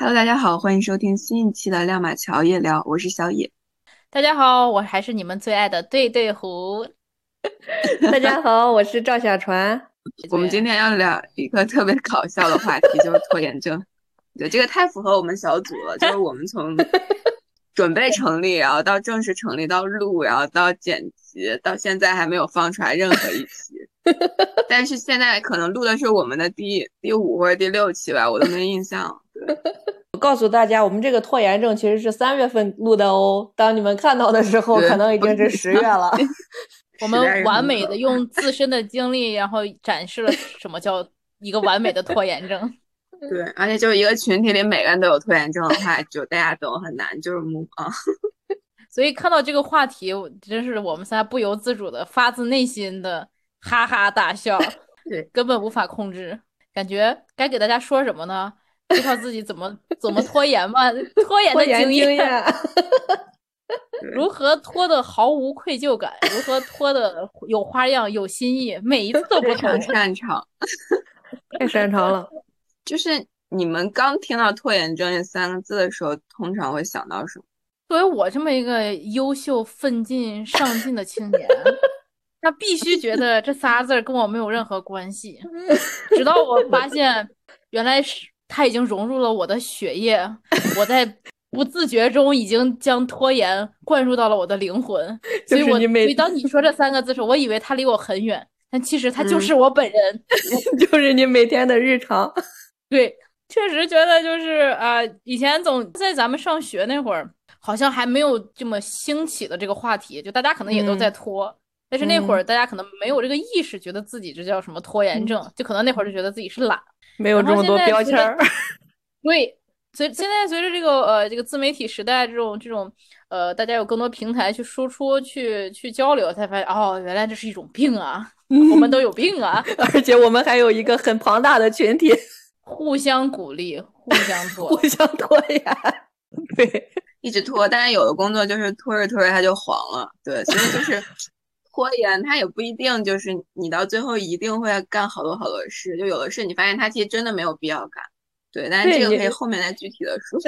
Hello，大家好，欢迎收听新一期的亮马桥夜聊，我是小野。大家好，我还是你们最爱的对对胡。大家好，我是赵小船。我们今天要聊一个特别搞笑的话题，就是拖延症。对，这个太符合我们小组了，就是我们从 准备成立，然后到正式成立，到录，然后到剪辑，到现在还没有放出来任何一期。但是现在可能录的是我们的第第五或者第六期吧，我都没印象。对，我 告诉大家，我们这个拖延症其实是三月份录的哦。当你们看到的时候，可能已经是十月了。我们完美的用自身的经历，然后展示了什么叫一个完美的拖延症。对，而且就是一个群体里每个人都有拖延症的话，就大家都很难就是目啊。所以看到这个话题，真是我们仨不由自主的发自内心的哈哈大笑。对，根本无法控制，感觉该给大家说什么呢？介绍自己怎么怎么拖延吧，拖延的经验。如何拖的毫无愧疚感？如何拖的有花样、有新意？每一次都不同。擅长，太擅长了。就是你们刚听到“拖延症”这三个字的时候，通常会想到什么？作为我这么一个优秀、奋进、上进的青年，他必须觉得这仨字跟我没有任何关系。直到我发现，原来是他已经融入了我的血液，我在。不自觉中已经将拖延灌入到了我的灵魂，所以我所以当你说这三个字时，我以为他离我很远，但其实他就是我本人，就是你每天的日常。对，确实觉得就是啊，以前总在咱们上学那会儿，好像还没有这么兴起的这个话题，就大家可能也都在拖，但是那会儿大家可能没有这个意识，觉得自己这叫什么拖延症，就可能那会儿就觉得自己是懒，没有这么多标签儿。对。随现在随着这个呃这个自媒体时代这种这种呃大家有更多平台去输出去去交流，才发现哦原来这是一种病啊，我们都有病啊，而且我们还有一个很庞大的群体，互相鼓励，互相拖，互相拖延，对，一直拖，但是有的工作就是拖着拖着它就黄了，对，所以就是拖延它也不一定就是你到最后一定会干好多好多事，就有的事你发现它其实真的没有必要干。对，但是这个可以后面再具体的说。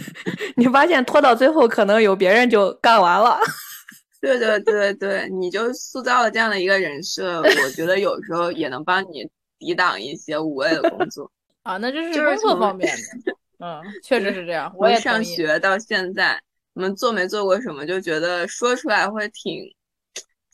你发现拖到最后，可能有别人就干完了。对对对对，你就塑造了这样的一个人设，我觉得有时候也能帮你抵挡一些无谓的工作 啊。那这是工作方面的，嗯，确实是这样。我也上学到现在，我们做没做过什么，就觉得说出来会挺。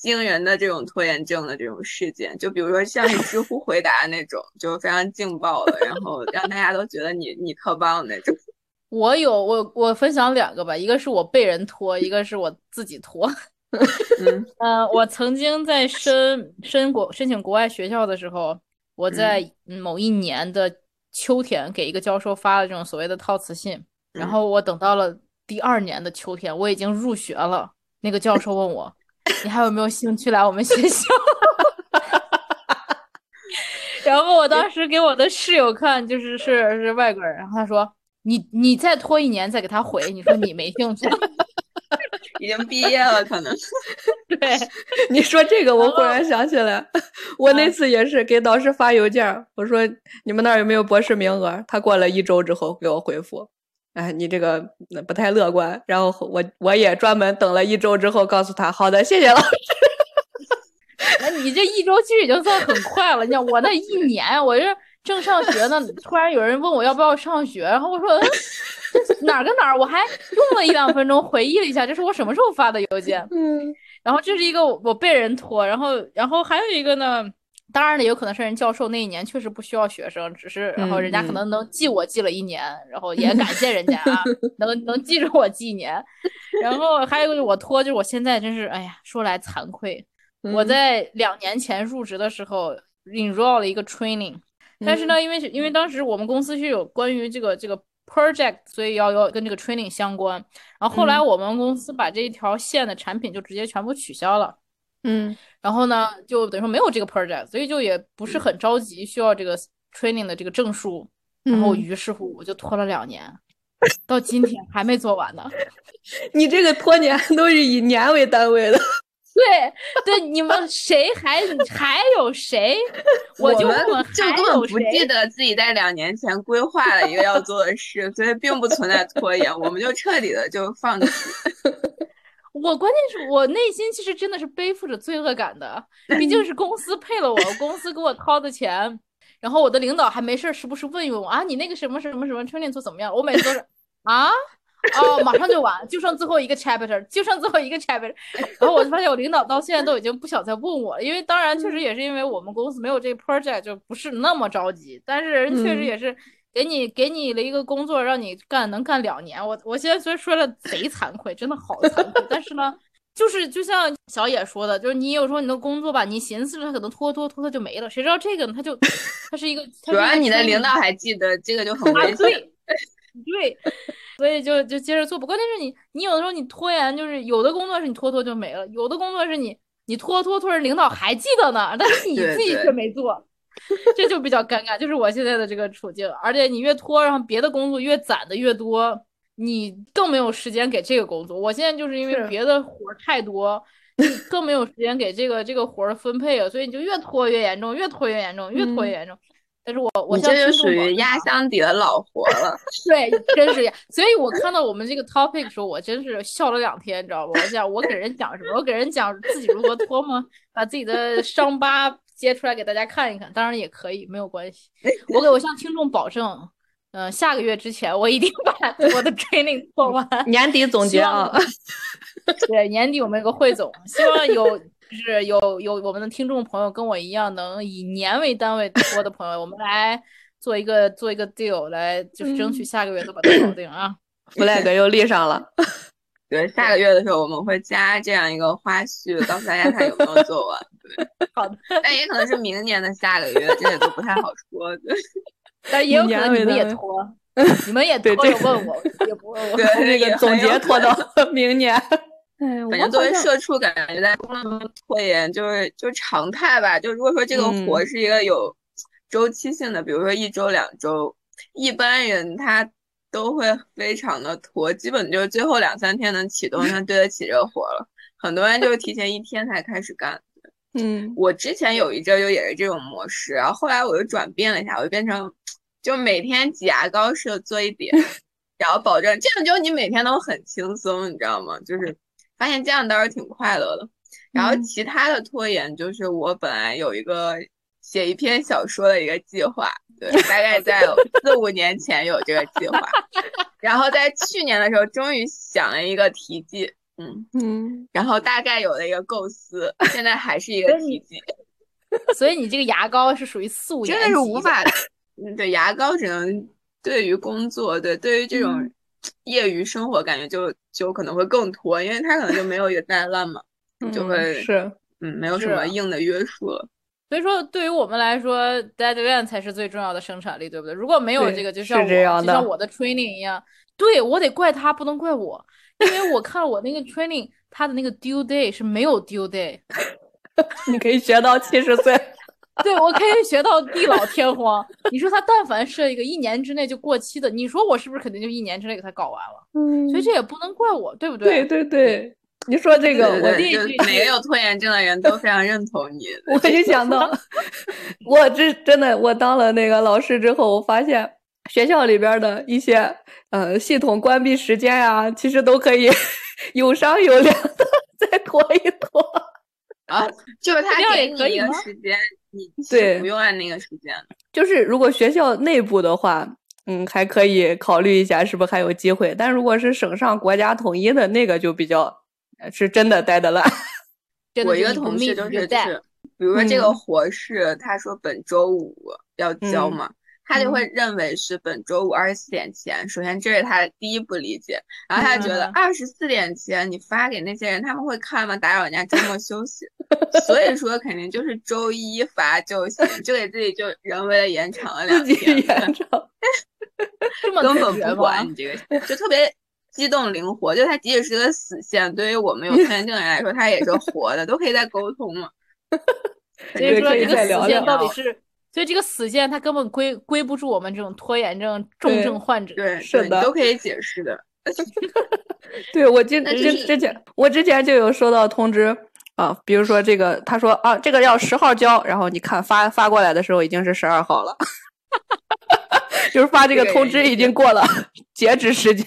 惊人的这种拖延症的这种事件，就比如说像是知乎回答的那种，就非常劲爆的，然后让大家都觉得你你特棒那种。我有我我分享两个吧，一个是我被人拖，一个是我自己拖。嗯，呃，我曾经在申申国申请国外学校的时候，我在某一年的秋天给一个教授发了这种所谓的套词信，然后我等到了第二年的秋天，我已经入学了，那个教授问我。你还有没有兴趣来我们学校？然后我当时给我的室友看，就是是是外国人，然后他说：“你你再拖一年再给他回，你说你没兴趣？已经毕业了，可能。对，你说这个，我忽然想起来，我那次也是给导师发邮件，我说你们那儿有没有博士名额？他过了一周之后给我回复。”哎，你这个不太乐观。然后我我也专门等了一周之后，告诉他好的，谢谢老师。哎你这一周其实已经算很快了。你想我那一年，我这正上学呢，突然有人问我要不要上学，然后我说 哪儿跟哪儿，我还用了一两分钟回忆了一下，这是我什么时候发的邮件？嗯，然后这是一个我被人拖，然后然后还有一个呢。当然了，有可能是人教授那一年确实不需要学生，只是然后人家可能能记我记了一年，然后也感谢人家啊，能能记着我记一年。然后还有一个我拖，就是我现在真是哎呀，说来惭愧，我在两年前入职的时候 enroll 了一个 training，但是呢，因为因为当时我们公司是有关于这个这个 project，所以要要跟这个 training 相关。然后后来我们公司把这一条线的产品就直接全部取消了。嗯，然后呢，就等于说没有这个 project，所以就也不是很着急需要这个 training 的这个证书。然后于是乎我就拖了两年，到今天还没做完呢。你这个拖年都是以年为单位的。对对，你们谁还还有谁？我就问，就根本不记得自己在两年前规划了一个要做的事，所以并不存在拖延，我们就彻底的就放弃。我关键是我内心其实真的是背负着罪恶感的，毕竟是公司配了我，公司给我掏的钱，然后我的领导还没事时不时问一问我啊，你那个什么什么什么 training 做怎么样？我每次都是啊。哦，马上就完，就剩最后一个 chapter，就剩最后一个 chapter，然后我就发现我领导到现在都已经不想再问我了，因为当然确实也是因为我们公司没有这个 project，就不是那么着急，但是人确实也是给你给你了一个工作让你干，能干两年。我我现在虽然说的贼惭愧，真的好惭愧，但是呢，就是就像小野说的，就是你有时候你的工作吧，你寻思着他可能拖拖拖拖就没了，谁知道这个呢？他就他是一个，主要你的领导还记得这个就很危险。对 对。所以就就接着做，不关键是你，你有的时候你拖延，就是有的工作是你拖拖就没了，有的工作是你你拖拖拖，领导还记得呢，但是你自己却没做，这就比较尴尬，就是我现在的这个处境。而且你越拖，然后别的工作越攒的越多，你更没有时间给这个工作。我现在就是因为别的活太多，更没有时间给这个这个活儿分配了，所以你就越拖越严重，越拖越严重，越拖越严重。但是我我这就属于压箱底的老活了，对，真是。所以我看到我们这个 topic 的时候，我真是笑了两天，你知道吗？我讲我给人讲什么？我给人讲自己如何脱吗？把自己的伤疤揭出来给大家看一看，当然也可以，没有关系。我给我向听众保证，嗯，下个月之前我一定把我的 training 做完。年底总结啊，对，年底我们有个汇总，希望有。就是有有我们的听众朋友跟我一样能以年为单位播的朋友，我们来做一个做一个 deal，来就是争取下个月都把它搞定啊！flag 又立上了。对，下个月的时候我们会加这样一个花絮，告诉大家他有没有做完。对，好的。但也可能是明年的下个月，这也都不太好说。对，但也有可能你们也拖，你们也 拖着问我，也不问我。对，那个总结拖到明年。哎反正作为社畜，感觉在工作中拖延就是就常态吧。就如果说这个活是一个有周期性的，比如说一周两周，一般人他都会非常的拖，基本就是最后两三天能启动，他对得起这个活了。很多人就是提前一天才开始干。嗯，我之前有一阵就也是这种模式，然后后来我又转变了一下，我就变成就每天挤牙膏似的做一点，然后保证这样就你每天都很轻松，你知道吗？就是。发现这样倒是挺快乐的，然后其他的拖延就是我本来有一个写一篇小说的一个计划，对，大概在 四五年前有这个计划，然后在去年的时候终于想了一个题记，嗯嗯，然后大概有了一个构思，现在还是一个题记，所以你这个牙膏是属于四五年真的是无法，嗯，对，牙膏只能对于工作，对，对于这种。业余生活感觉就就可能会更拖，因为它可能就没有一个 deadline 嘛，就会是嗯没有什么硬的约束了。所以说，对于我们来说，deadline 才是最重要的生产力，对不对？如果没有这个，就像我就像我的 training 一样，对我得怪他，不能怪我，因为我看了我那个 training，他的那个 due day 是没有 due day，你可以学到七十岁。对，我可以学到地老天荒。你说他但凡设一个一年之内就过期的，你说我是不是肯定就一年之内给他搞完了？嗯，所以这也不能怪我，对不对？对对对，你说这个，我第一句，每个有拖延症的人都非常认同你。我就想到，我这真的，我当了那个老师之后，我发现学校里边的一些呃系统关闭时间啊，其实都可以 有商有量的再拖一拖啊，就是他给你一个时间。你对，不用按那个时间。就是如果学校内部的话，嗯，还可以考虑一下，是不是还有机会？但如果是省上国家统一的那个，就比较是真的待 的烂。我一个同事就是，比如说这个活是他说本周五要交嘛。他就会认为是本周五二十四点前，首先这是他的第一不理解，然后他觉得二十四点前你发给那些人，他们会看吗？打扰人家周末休息，所以说肯定就是周一发就行，就给自己就人为的延长了两天，延长，根本不管你这个，就特别机动灵活，就它即使是个死线，对于我们有拖延症的人来说，它也是活的，都可以再沟通嘛。所以说这个死线到底是。所以这个死线它根本归归不住我们这种拖延症重症患者，对，是的，都可以解释的。对我之之之前，我之前就有收到通知，啊，比如说这个，他说啊，这个要十号交，然后你看发发过来的时候已经是十二号了，就是发这个通知已经过了截止时间，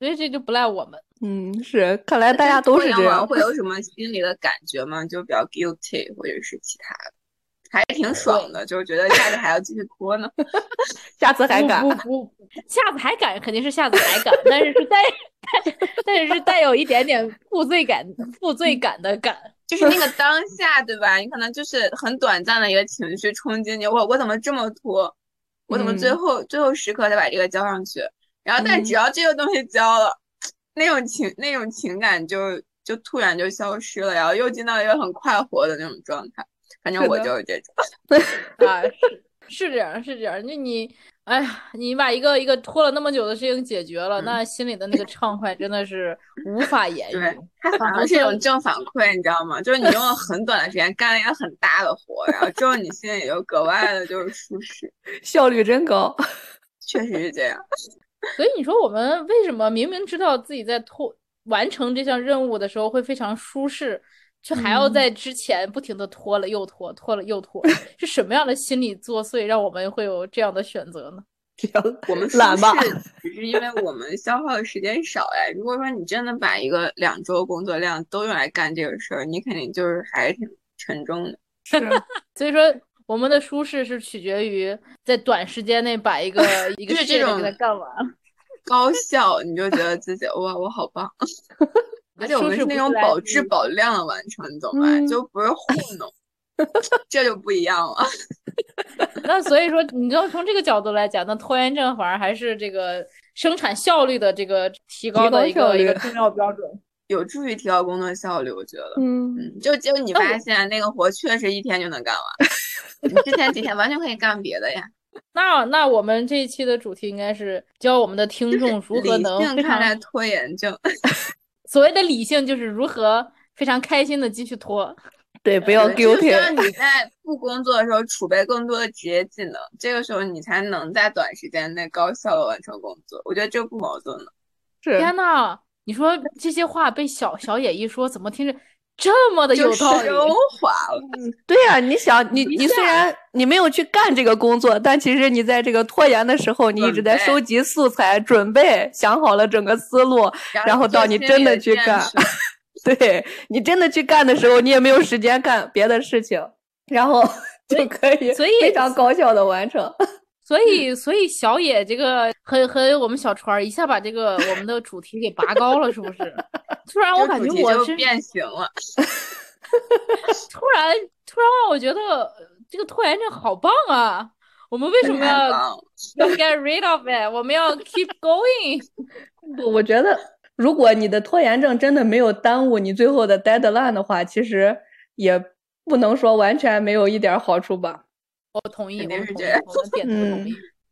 所以这就不赖我们。嗯，是，看来大家都是这样。会有 什么心里的感觉吗？就比较 guilty 或者是其他的，还挺爽的，就是觉得下次还要继续拖呢，下次还敢？不不，下次还敢，肯定是下次还敢，但是是带，但是是带有一点点负罪感、负罪感的感，就是那个当下，对吧？你可能就是很短暂的一个情绪冲击你，我我怎么这么拖？我怎么最后最后时刻才把这个交上去？然后，但只要这个东西交了。那种情那种情感就就突然就消失了，然后又进到一个很快活的那种状态。反正我就是这种，啊，是是这样，是这样。那你，哎呀，你把一个一个拖了那么久的事情解决了，那心里的那个畅快真的是无法言喻。它反而是一种正反馈，你知道吗？就是你用了很短的时间干了一个很大的活，然后之后你心里就格外的就是舒适，效率真高。确实是这样。所以你说我们为什么明明知道自己在拖完成这项任务的时候会非常舒适，却还要在之前不停的拖了又拖，拖了又拖？是什么样的心理作祟让我们会有这样的选择呢？我们懒吧，只是因为我们消耗的时间少哎。如果说你真的把一个两周工作量都用来干这个事儿，你肯定就是还是挺沉重的。是，所以说。我们的舒适是取决于在短时间内把一个 一个事情给它干完，高效你就觉得自己哇我好棒，而且我们是那种保质保量的完成，你懂吧？就不是糊弄，这就不一样了。那所以说，你就从这个角度来讲，那拖延症反而还是这个生产效率的这个提高的一个一个重要标准。有助于提高工作效率，我觉得，嗯，就就你发现那个活确实一天就能干完，你之前几天完全可以干别的呀。那那我们这一期的主题应该是教我们的听众如何能看待拖延症。所谓的理性就是如何非常开心的继续拖。对，不要 guilty。你在不工作的时候储备更多的职业技能，这个时候你才能在短时间内高效的完成工作。我觉得这不矛盾的。是。天呐！你说这些话被小小野一说，怎么听着这么的有道理？升华了。对呀，你想，你 你虽然你没有去干这个工作，但其实你在这个拖延的时候，你一直在收集素材、准备，想好了整个思路，然后到你真的去干。对你真的去干的时候，你也没有时间干别的事情，然后 就可以非常高效的完成。所以，所以小野这个和和我们小川一下把这个我们的主题给拔高了，是不是？突然我感觉我是变形了。突然，突然让我觉得这个拖延症好棒啊！我们为什么要要 get rid of it？我们要 keep going。不，我觉得如果你的拖延症真的没有耽误你最后的 deadline 的话，其实也不能说完全没有一点好处吧。我同意，肯定是这样。嗯，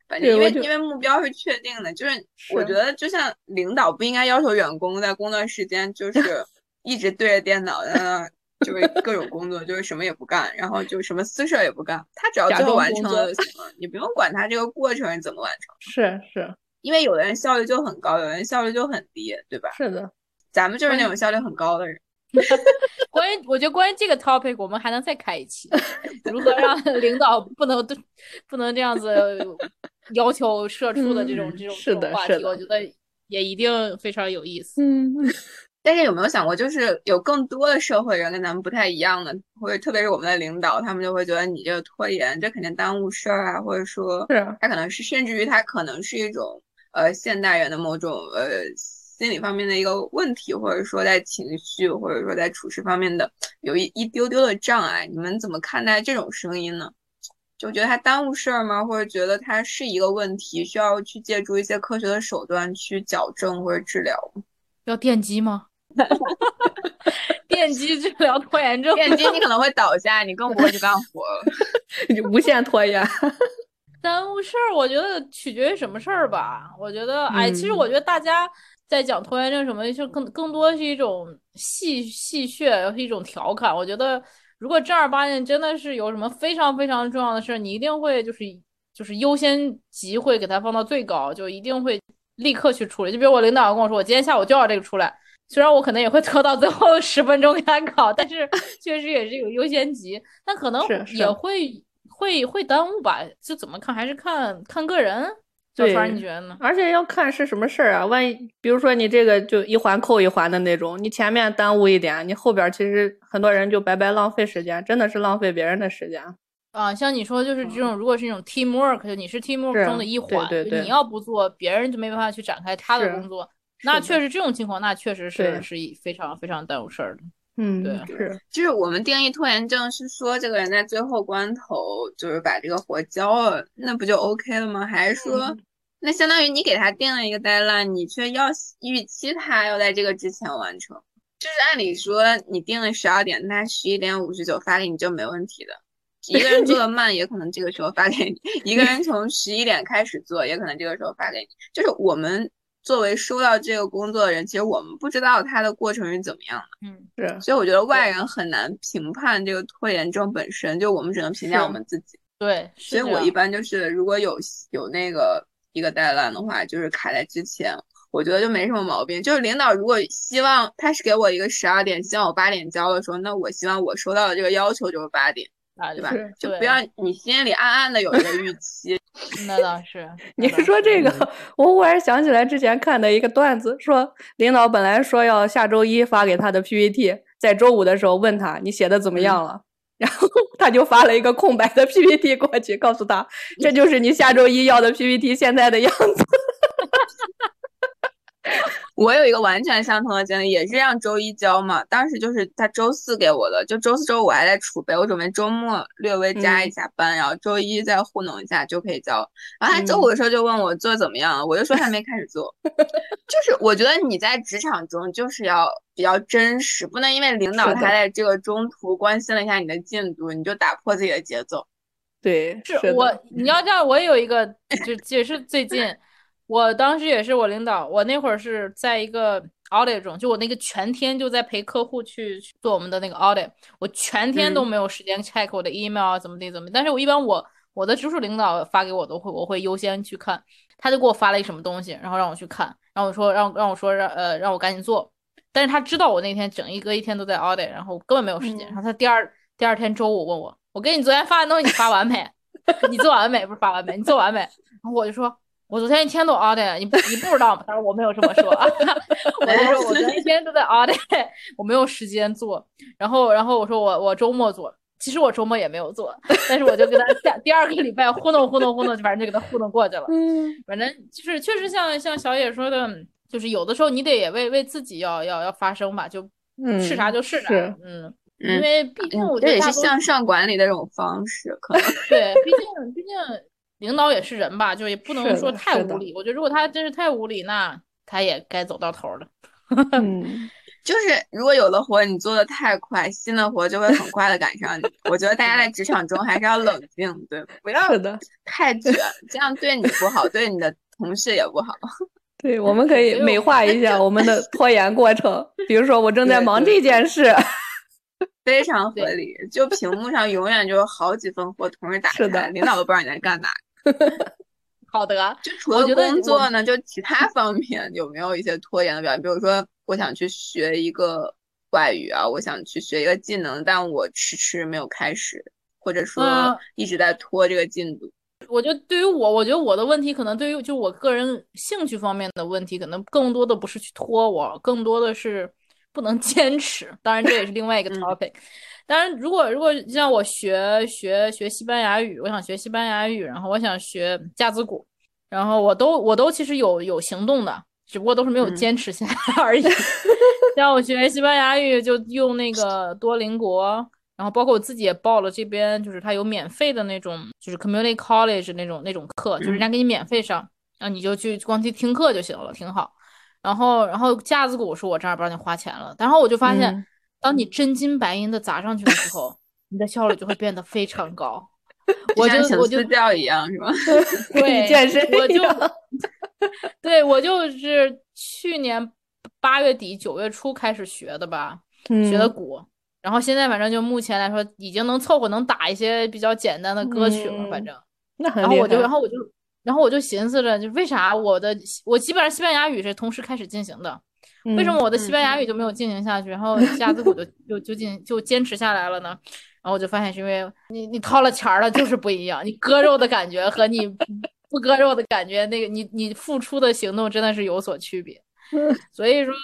反正因为因为目标是确定的，就是我觉得就像领导不应该要求员工在工作时间就 是一直对着电脑在那就是各种工作，就是什么也不干，然后就什么私事也不干，他只要最后完成了就行了，你不用管他这个过程是怎么完成。是是，因为有的人效率就很高，有的人效率就很低，对吧？是的，咱们就是那种效率很高的人。关于我觉得关于这个 topic，我们还能再开一期，如何让 领导不能不能这样子要求社畜的这种这种话题，我觉得也一定非常有意思。嗯，但是有没有想过，就是有更多的社会人跟咱们不太一样的，或者特别是我们的领导，他们就会觉得你这个拖延，这肯定耽误事儿啊，或者说，是他可能是甚至于他可能是一种呃现代人的某种呃。心理方面的一个问题，或者说在情绪，或者说在处事方面的有一一丢丢的障碍，你们怎么看待这种声音呢？就觉得它耽误事儿吗？或者觉得它是一个问题，需要去借助一些科学的手段去矫正或者治疗？要电击吗？电击治疗拖延症？电击你可能会倒下，你更不会去干活了，你无限拖延。耽误事儿，我觉得取决于什么事儿吧。我觉得，哎，其实我觉得大家。在讲拖延症什么，就更更多是一种戏戏谑，是一种调侃。我觉得，如果正儿八经真的是有什么非常非常重要的事，你一定会就是就是优先级会给它放到最高，就一定会立刻去处理。就比如我领导跟我说，我今天下午就要这个出来，虽然我可能也会拖到最后十分钟给他搞，但是 确实也是有优先级，但可能也会会会耽误吧。就怎么看还是看看个人。小对川，你觉得呢？而且要看是什么事儿啊，万一比如说你这个就一环扣一环的那种，你前面耽误一点，你后边儿其实很多人就白白浪费时间，真的是浪费别人的时间。啊，像你说就是这种，如果是一种 teamwork，就你是 teamwork 中的一环，对对对你要不做，别人就没办法去展开他的工作。那确实这种情况，那确实是是一非常非常耽误事儿的。嗯，对是，就是我们定义拖延症是说这个人在最后关头就是把这个活交了，那不就 OK 了吗？还是说，嗯那相当于你给他定了一个 deadline，你却要预期他要在这个之前完成？就是按理说你定了十二点，那十一点五十九发给你就没问题的。一个人做的慢，也可能这个时候发给你；一个人从十一点开始做，也可能这个时候发给你。就是我们作为收到这个工作的人，其实我们不知道他的过程是怎么样的。嗯，是，所以我觉得外人很难评判这个拖延症本身，就我们只能评价我们自己。对，所以我一般就是如果有有那个一个 deadline 的话，就是卡在之前，我觉得就没什么毛病。就是领导如果希望他是给我一个十二点，希望我八点交的时候，那我希望我收到的这个要求就是八点，啊，对吧就不要你心里暗暗的有一个预期。那倒是。你是说这个，我忽然想起来之前看的一个段子，说领导本来说要下周一发给他的 PPT，在周五的时候问他你写的怎么样了，然后他就发了一个空白的 PPT 过去，告诉他这就是你下周一要的 PPT 现在的样子。我有一个完全相同的经历，也是让周一交嘛。当时就是他周四给我的，就周四周五还在储备，我准备周末略微加一下班，然后周一再糊弄一下就可以交。然后他周五的时候就问我做得怎么样，我就说还没开始做。就是我觉得你在职场中就是要比较真实，不能因为领导他在这个中途关心了一下你的进度，你就打破自己的节奏。对，是我你要这样，我有一个，就也是最近，我当时也是我领导，我那会儿是在一个 audit 中，就我那个全天就在陪客户去去做我们的那个 audit，我全天都嗯没有时间 check 我的 email 啊，怎么地怎么地，但是我一般我我的直属领导发给我都会，我会优先去看，他就给我发了一什么东西，然后让我去看，然后我说让让我说让呃让我赶紧做，但是他知道我那天整一个一天都在 audit，然后根本没有时间，嗯然后他第二第二天周五问我，我给你昨天发的东西你发完没？你做完没？不是发完没？你做完没？然后我就说，我昨天一天都 audit，你不你不知道吗？他说我没有这么说啊，我就说我昨天一天都在 audit，我没有时间做。然后然后我说我我周末做，其实我周末也没有做，但是我就跟他 第第二个礼拜糊弄糊弄糊弄，反正就给他糊弄过去了。嗯，反正就是确实像像小野说的，就是有的时候你得也为为自己要要要发声吧，就嗯，是啥就是啥，嗯。嗯因为毕竟我嗯，这也是觉得大多向上管理的这种方式，可能。对，毕竟毕竟领导也是人吧，就也不能说太无理。我觉得如果他真是太无理，那他也该走到头了。嗯，就是如果有的活你做的太快，新的活就会很快的赶上你。我觉得大家在职场中还是要冷静，对，不要太卷，这样对你不好，对你的同事也不好。对，我们可以美化一下我们的拖延过程，比如说我正在忙这件事，非常合理，就屏幕上永远就有好几份活同时打是的开，领导都不知道你在干嘛。好的，就除了工作呢，就其他方面有没有一些拖延的表现？比如说，我想去学一个外语啊，我想去学一个技能，但我迟迟没有开始，或者说嗯一直在拖这个进度。我觉得对于我，我觉得我的问题可能对于就我个人兴趣方面的问题，可能更多的不是去拖我，更多的是不能坚持。当然，这也是另外一个嗯 topic。当然，如果如果像我学学学西班牙语，我想学西班牙语，然后我想学架子鼓，然后我都我都其实有有行动的，只不过都是没有嗯坚持下来而已。像我学西班牙语就用那个多邻国，然后包括我自己也报了这边，就是他有免费的那种，就是 community college 那种那种课，就是人家给你免费上，然后你就去光去听课就行了，挺好。然后然后架子鼓是我正儿八经花钱了，然后我就发现，嗯当你真金白银的砸上去的时候，你的效率就会变得非常高。我就我就私教一样，是吧？跟你对健身我就 对我就是去年八月底九月初开始学的吧，学的嗯鼓，然后现在反正就目前来说已经能凑合能打一些比较简单的歌曲了，反嗯正，那很然后我就然后我就然后我就寻思着，就为啥我的我基本上西班牙语是同时开始进行的，为什么我的西班牙语就没有进行下去，然后西雅字母就 就就进就坚持下来了呢？然后我就发现是因为你你掏了钱了就是不一样，你割肉的感觉和你不割肉的感觉，那个你你付出的行动真的是有所区别。所以说，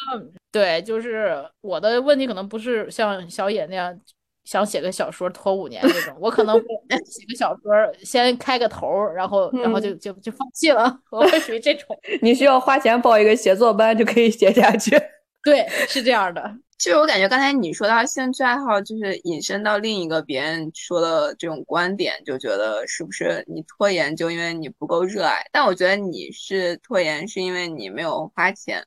对，就是我的问题可能不是像小野那样想写个小说拖五年这种，我可能会 写个小说先开个头，然后然后就就就放弃了，我会属于这种。你需要花钱报一个写作班就可以写下去。对，是这样的。其实我感觉刚才你说到兴趣爱好，就是引申到另一个别人说的这种观点，就觉得是不是你拖延就因为你不够热爱？但我觉得你是拖延是因为你没有花钱。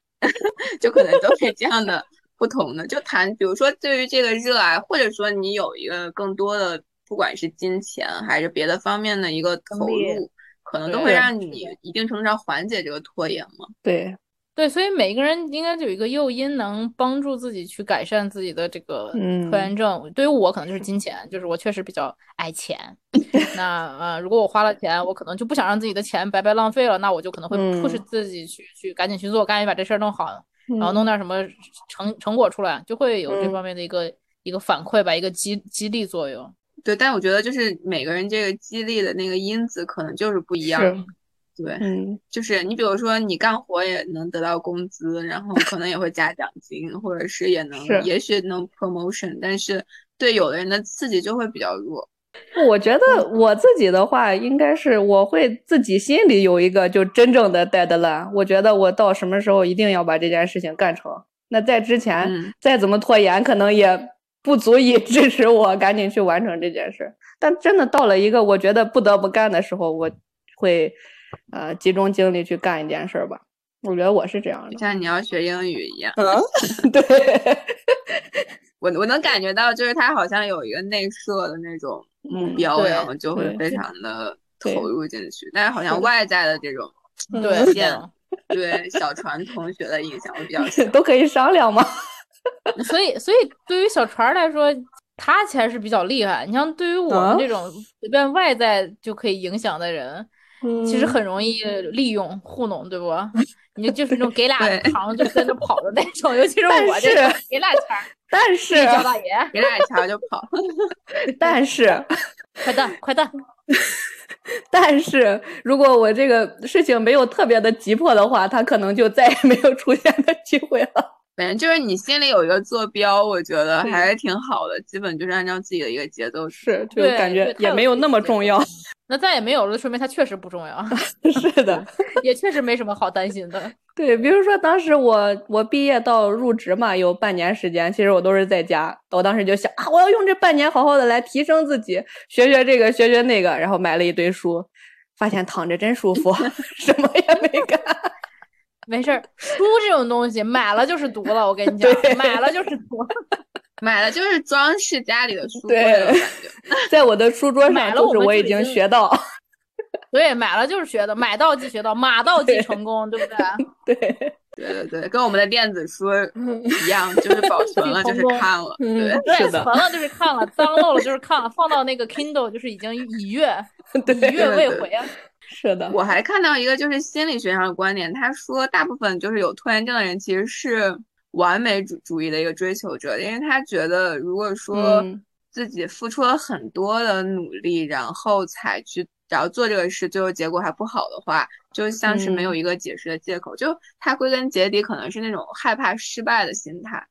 就可能都是这样的不同的，就谈，比如说对于这个热爱，或者说你有一个更多的，不管是金钱还是别的方面的一个投入，可能都会让你一定程度上缓解这个拖延嘛。对。对，所以每个人应该就有一个诱因，能帮助自己去改善自己的这个拖延症。对于我，可能就是金钱，就是我确实比较爱钱。那呃，如果我花了钱，我可能就不想让自己的钱白白浪费了，那我就可能会迫使自己去去赶紧去做，赶紧把这事儿弄好，然后弄点什么成成果出来，就会有这方面的一个一个反馈吧，一个激激励作用。对，但我觉得就是每个人这个激励的那个因子可能就是不一样。对，嗯，就是你比如说你干活也能得到工资，然后可能也会加奖金，或者是也能，也许能 promotion，但是对有的人的刺激就会比较弱。我觉得我自己的话，应该是我会自己心里有一个就真正的 deadline，我觉得我到什么时候一定要把这件事情干成。那在之前再怎么拖延，可能也不足以 支持我赶紧去完成这件事。但真的到了一个我觉得不得不干的时候，我会。呃，集中精力去干一件事吧。我觉得我是这样的，像你要学英语一样。嗯，对，我我能感觉到，就是他好像有一个内设的那种目标，然后就会非常的投入进去。但是好像外在的这种对对小船同学的影响会比较小。都可以商量吗？所以，所以对于小船来说，他才是比较厉害。你像对于我们这种随便外在就可以影响的人。其实很容易利用糊弄，对不？你就是那种给俩糖就跟着跑的那种，尤其是我这个给俩钱，但是焦大爷给俩钱就跑，但是 快蛋快蛋，但是如果我这个事情没有特别的急迫的话，他可能就再也没有出现的机会了。反正就是你心里有一个坐标，我觉得还是挺好的。基本就是按照自己的一个节奏是，就感觉也没有那么重要。那再也没有了，说明它确实不重要。是的，也确实没什么好担心的。对，比如说当时我我毕业到入职嘛，有半年时间，其实我都是在家。我当时就想啊，我要用这半年好好的来提升自己，学学这个，学学那个，然后买了一堆书，发现躺着真舒服，什么也没干。没事儿，书这种东西买了就是读了，我跟你讲，买了就是读，买了就是装饰家里的书柜了。在我的书桌上，就是我已经学到。对，买了就是学的，买到即学到，马到即成功，对不对？对，对对对，跟我们的电子书一样，就是保存了就是看了，对，是的，存了就是看了，download 了就是看了，放到那个 Kindle 就是已经已阅，已阅未回啊。是的，我还看到一个就是心理学上的观点，他说大部分就是有拖延症的人其实是完美主主义的一个追求者，因为他觉得如果说自己付出了很多的努力，然后才去然后做这个事，最后结果还不好的话，就像是没有一个解释的借口。就他归根结底可能是那种害怕失败的心态，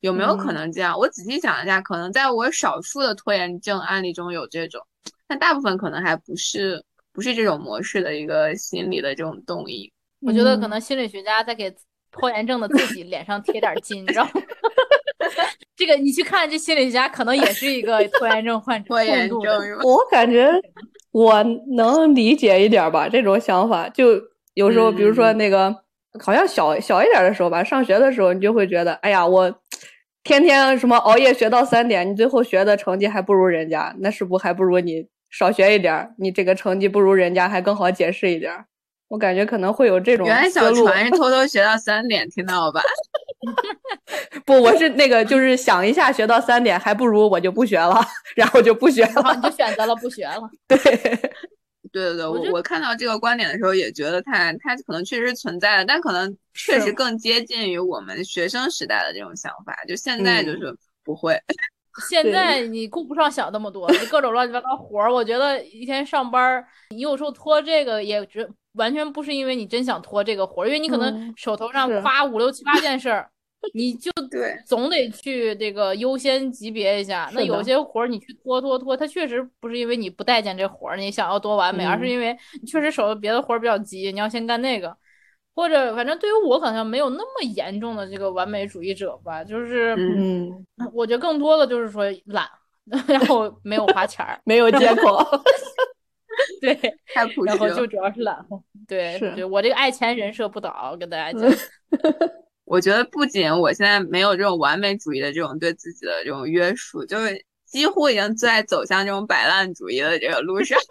有没有可能这样？我仔细想一下，可能在我少数的拖延症案例中有这种，但大部分可能还不是。不是这种模式的一个心理的这种动因，我觉得可能心理学家在给拖延症的自己脸上贴点金，你知道吗？这个你去看这心理学家，可能也是一个拖延症患者。拖延症，我感觉我能理解一点吧，这种想法。就有时候，比如说那个，好像小小一点的时候吧，上学的时候，你就会觉得，哎呀，我天天什么熬夜学到三点，你最后学的成绩还不如人家，那是不还不如你？少学一点，你这个成绩不如人家，还更好解释一点。我感觉可能会有这种。原来小船是 偷偷学到三点，听到了吧？不，我是那个，就是想一下学到三点，还不如我就不学了，然后就不学了。你就选择了不学了。对，对对对，我我看到这个观点的时候，也觉得它它可能确实存在的，但可能确实更接近于我们学生时代的这种想法。就现在嗯就是不会，现在你顾不上想那么多，你各种乱七八糟活儿，我觉得一天上班儿，你有时候拖这个也只完全不是因为你真想拖这个活儿，因为你可能嗯手头上是夸五六七八件事儿，你就对总得去这个优先级别一下。那有些活儿你去拖拖拖，它确实不是因为你不待见这活儿，你想要多完美，而是嗯因为你确实手头别的活儿比较急，你要先干那个。或者反正对于我好像没有那么严重的这个完美主义者吧，就是嗯，嗯，我觉得更多的就是说懒，然后没有花钱儿，没有借口。对，太朴实了。然后就主要是懒惰。对，是对我这个爱钱人设不倒，跟大家讲。我觉得不仅我现在没有这种完美主义的这种对自己的这种约束，就是几乎已经在走向这种摆烂主义的这个路上。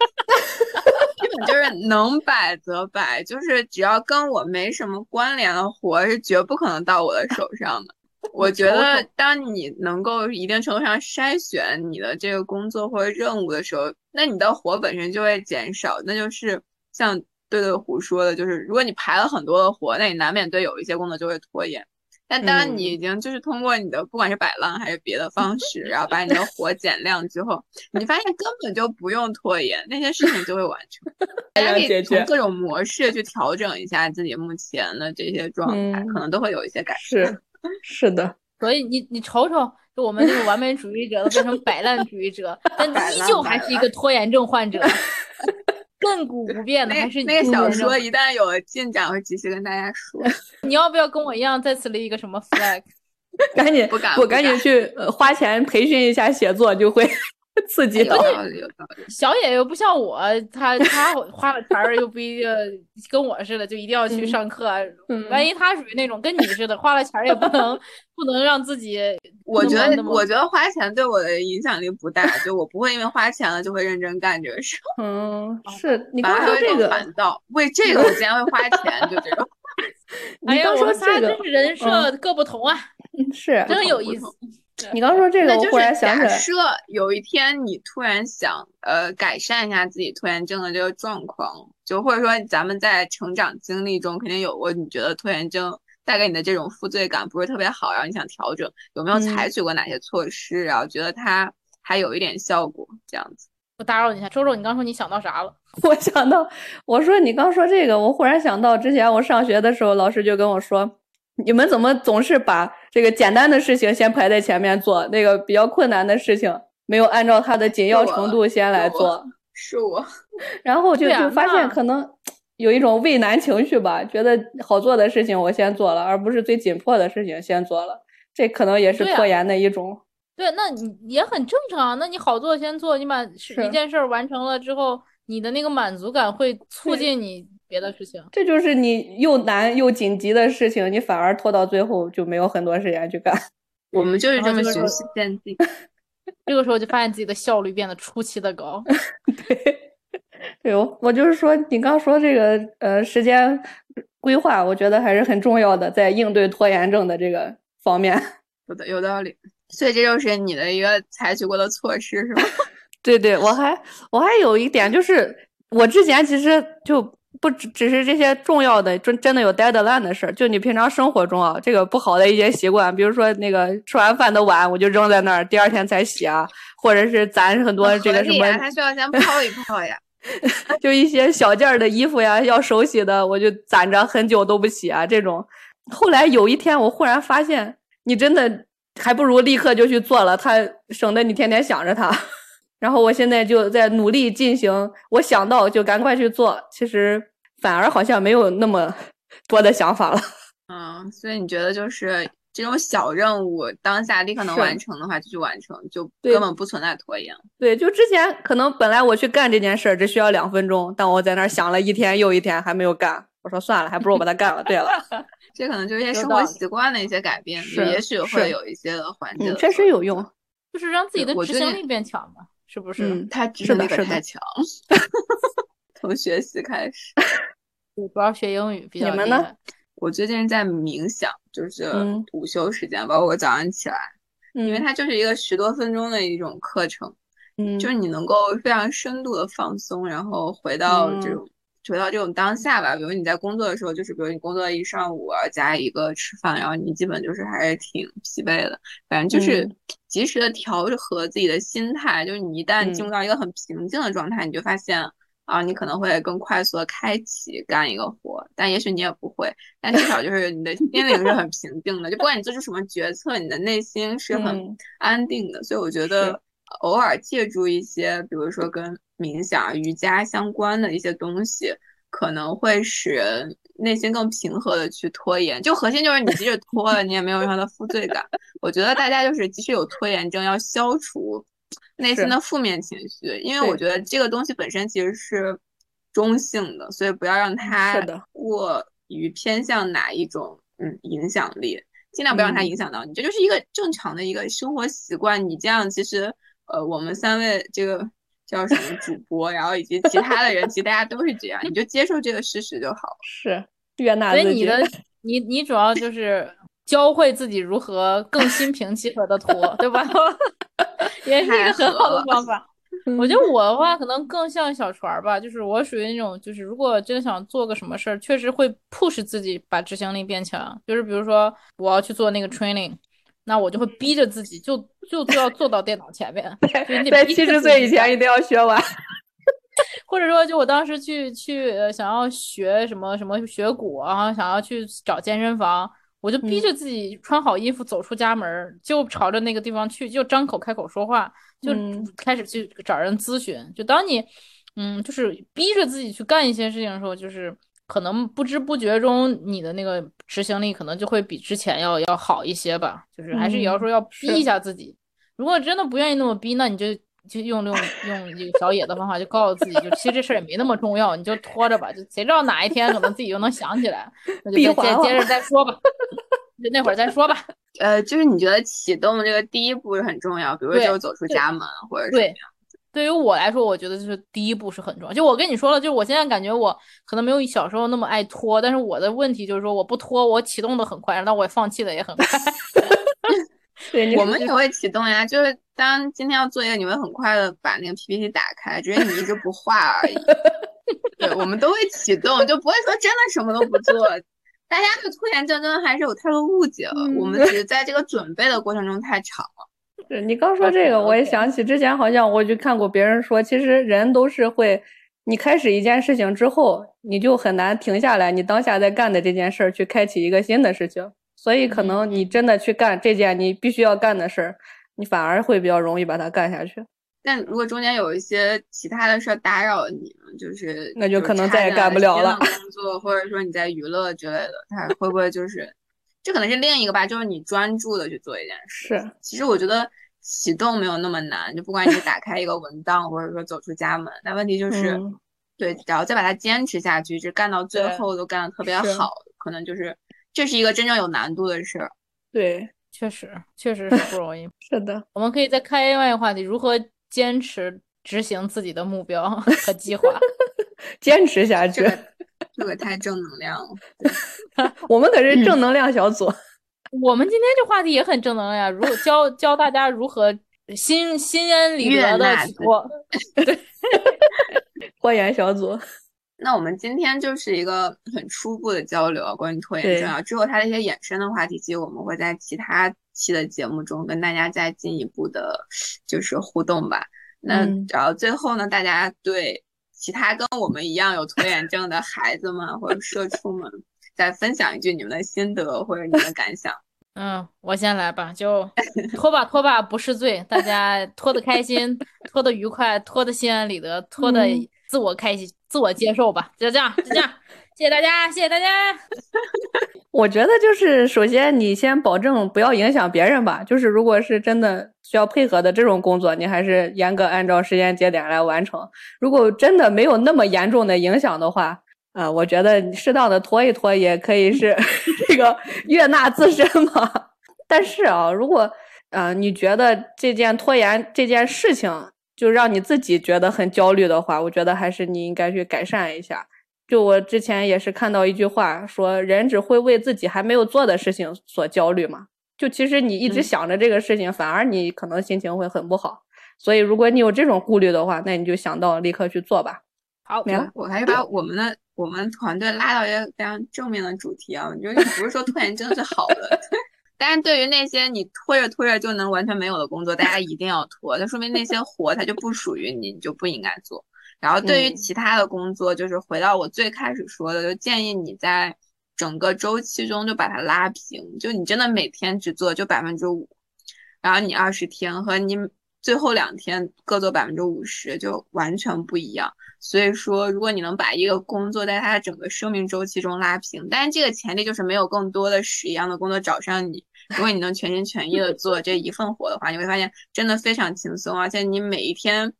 基本就是能摆则摆，就是只要跟我没什么关联的活是绝不可能到我的手上的。我觉得，当你能够一定程度上筛选你的这个工作或者任务的时候，那你的活本身就会减少。那就是像对对胡说的，就是如果你排了很多的活，那你难免对有一些工作就会拖延。但当你已经就是通过你的不管是摆烂还是别的方式，然后把你的活减量之后，你发现根本就不用拖延，那些事情就会完成。大家可以从各种模式去调整一下自己目前的这些状态，嗯可能都会有一些改善。是 是的，所以你你瞅瞅，就我们这个完美主义者都变成摆烂主义者，但 依旧还是一个拖延症患者，亘古不变的还是你那个小说一旦有进展，会及时跟大家说。你要不要跟我一样再次立一个什么 flag？赶紧不敢我赶紧去呃花钱培训一下写作，就会 刺激。小野又不像我，他他花了钱儿又不一定跟我似的，就一定要去嗯上课。嗯万一他属于那种跟你似的，花了钱儿也不能 不能让自己 我觉得我觉得花钱对我的影响力不大，就我不会因为花钱了就会认真干这个事，嗯，是你反刚而还会更说这个，烦躁。为这个我竟然会花钱，就这种。哎呀，我们仨真是人设各不同啊，嗯是真有意思。你刚说这个，我忽然是想起来，假设有一天你突然想呃改善一下自己拖延症的这个状况，就或者说咱们在成长经历中肯定有过你觉得拖延症带给你的这种负罪感不是特别好，然后你想调整，有没有嗯采取过哪些措施，然后觉得它还有一点效果这样子？我打扰你一下，周周，你刚说你想到啥了？我想到，我说你刚说这个，我忽然想到之前我上学的时候，老师就跟我说，你们怎么总是把这个简单的事情先排在前面做，那个比较困难的事情没有按照它的紧要程度先来做，是我，然后就就发现可能有一种畏难情绪吧，觉得好做的事情我先做了，而不是最紧迫的事情先做了，这可能也是拖延的一种。对，那你也很正常啊。那你好做先做，你把一件事儿完成了之后，你的那个满足感会促进你别的事情。这就是你又难又紧急的事情，你反而拖到最后就没有很多时间去干。我们就是这么循序渐进。这个时候就发现自己的效率变得出奇的高。对，我我就是说，你刚说这个呃时间规划，我觉得还是很重要的，在应对拖延症的这个方面。有的有道理，所以这就是你的一个采取过的措施，是吧？对对，我还我还有一点就是，我之前其实就不只只是这些重要的，真真的有 deadline 的事儿，就你平常生活中啊，这个不好的一些习惯，比如说那个吃完饭的碗我就扔在那儿，第二天才洗啊，或者是攒很多这个什么合理啊，它需要先泡一泡呀。就一些小件儿的衣服呀，要手洗的，我就攒着很久都不洗啊。这种，后来有一天我忽然发现，你真的还不如立刻就去做了，它省得你天天想着它。然后我现在就在努力进行，我想到就赶快去做，其实反而好像没有那么 多的想法了。嗯，所以你觉得就是这种小任务，当下立刻能完成的话就去完成，就根本不存在拖延。对，就之前可能本来我去干这件事儿只需要两分钟，但我在那儿想了一天又一天还没有干，我说算了，还不如我把它干了。对了。这可能就是一些生活习惯的一些改变，也许会有一些的缓解嗯，确实有用。就是让自己的执行力变强嘛，是不是？嗯，他执行力太强，从学习开始。对主要学英语比较你们呢？我最近在冥想，就是嗯。午休时间，包括我早上起来，因为嗯。它就是一个十多分钟的一种课程，嗯，就是你能够非常深度的放松，然后回到这种。回到这种当下吧，比如你在工作的时候，就是比如你工作一上午啊，加一个吃饭，然后你基本就是还是挺疲惫的。反正就是及时的调和自己的心态，就是你一旦进入到一个很平静的状态，你就发现啊，你可能会更快速的开启干一个活，但也许你也不会，但至少就 是你的心灵是很平静的，就不管你做出什么决策，你的内心是很安定的。所以我觉得偶尔借助一些，比如说跟。冥想、瑜伽相关的一些东西，可能会使人内心更平和的去拖延。就核心就是你即使拖了，你也没有任何的负罪感。我觉得大家就是即使有拖延症，要消除内心的负面情绪，因为我觉得这个东西本身其实是中性的，所以不要让它过于偏向哪一种嗯影响力，尽量不要让它影响到你。这就是一个正常的一个生活习惯。你这样其实呃，我们三位这个。叫什么 主播，然后以及其他的人，其实大家都是这样，你就接受这个事实就好了。是，悦纳所以你的，你你主要就是教会自己如何更心平气和的拖，对吧？也是一个很好的方法。我觉得我的话可能更像小船吧，就是我属于那种，就是如果真的想做个什么事儿，确实会 push 自己把执行力变强。就是比如说我要去做那个 training。那我就会逼着自己，就就就要坐到电脑前面，在七十岁以前一定要学完。或者说，就我当时去去想要学什么什么学鼓啊，想要去找健身房，我就逼着自己穿好衣服走出家门，就朝着那个地方去，就张口开口说话，就开始去找人咨询。就当你嗯，就是逼着自己去干一些事情的时候，就是。可能不知不觉中，你的那个执行力可能就会比之前要要好一些吧。就是还是也要说要逼一下自己。如果真的不愿意那么逼，那你就就用用用这个小野的方法，就告诉自己，就其实这事儿也没那么重要，你就拖着吧。就谁知道哪一天可能自己又能想起来，那就接接着再说吧。就那会儿再说吧。呃，就是你觉得启动这个第一步是很重要，比如说就走出家门或者是。对于我来说，我觉得就是第一步是很重要。就我跟你说了，就是我现在感觉我可能没有小时候那么爱拖，但是我的问题就是说我不拖，我启动的很快，那我放弃的也很快。对，我们也会启动呀，就是当今天要做一个，你会很快的把那个 PPT 打开，只是你一直不画而已。对，我们都会启动，就不会说真的什么都不做。大家对拖延症真的还是有太多误解了，我们只是在这个准备的过程中太长了。是你刚说这个，我也想起之前好像我就看过别人说，其实人都是会，你开始一件事情之后，你就很难停下来，你当下在干的这件事儿去开启一个新的事情，所以可能你真的去干这件你必须要干的事儿，你反而会比较容易把它干下去。但如果中间有一些其他的事儿打扰你，就是那就可能再也干不了了。工作或者说你在娱乐之类的，它会不会就是？这可能是另一个吧，就是你专注的去做一件事。是，其实我觉得启动没有那么难，就不管你打开一个文档，或者说走出家门，但问题就是，对，然后再把它坚持下去，就干到最后都干的特别好，可能就是这是一个真正有难度的事儿。对，确实，确实是不容易。是的，我们可以再开另外一个话题：如何坚持执行自己的目标和计划，坚持下去。这个太正能量了，我们可是正能量小组。我们今天这话题也很正能量，如教教大家如何心心安理得的拖。对，拖延小组。那我们今天就是一个很初步的交流啊，关于拖延症啊。之后它的一些衍生的话题，其实我们会在其他期的节目中跟大家再进一步的，就是互动吧。那然后最后呢，大家对。其他跟我们一样有拖延症的孩子们或者社畜们，再分享一句你们的心得或者你们的感想。嗯，我先来吧，就拖吧拖吧不是罪，大家拖得开心，拖得愉快，拖得心安理得，拖得自我开心、自我接受吧，就这样，就这样。谢谢大家，谢谢大家。我觉得就是，首先你先保证不要影响别人吧。就是如果是真的需要配合的这种工作，你还是严格按照时间节点来完成。如果真的没有那么严重的影响的话，啊，我觉得适当的拖一拖也可以是这个 悦纳自身嘛。但是啊，如果啊你觉得这件拖延这件事情就让你自己觉得很焦虑的话，我觉得还是你应该去改善一下。就我之前也是看到一句话，说人只会为自己还没有做的事情所焦虑嘛。就其实你一直想着这个事情，反而你可能心情会很不好。所以如果你有这种顾虑的话，那你就想到立刻去做吧。好，没了。我还是把我们的我们团队拉到一个非常正面的主题啊，就是不是说拖延症是好的，但是对于那些你拖着拖着就能完全没有的工作，大家一定要拖，那说明那些活它就不属于你，你就不应该做。然后对于其他的工作，就是回到我最开始说的，就建议你在整个周期中就把它拉平，就你真的每天只做就百分之五，然后你二十天和你最后两天各做百分之五十，就完全不一样。所以说，如果你能把一个工作在它的整个生命周期中拉平，但是这个前提就是没有更多的屎一样的工作找上你。如果你能全心全意的做这一份活的话，你会发现真的非常轻松，而且你每一天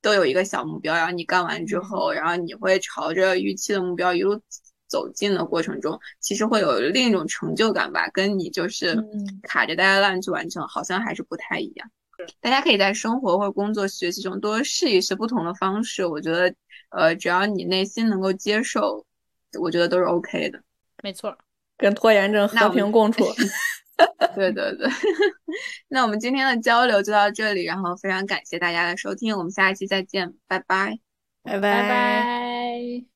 都有一个小目标，然后你干完之后，然后你会朝着预期的目标一路走进的过程中，其实会有另一种成就感吧，跟你就是卡着大家烂去完成，好像还是不太一样。大家可以在生活或者工作、学习中多试一试不同的方式，我觉得。呃，只要你内心能够接受，我觉得都是 OK 的。没错，跟拖延症和平共处。对对对，那我们今天的交流就到这里，然后非常感谢大家的收听，我们下一期再见，拜拜，拜拜拜。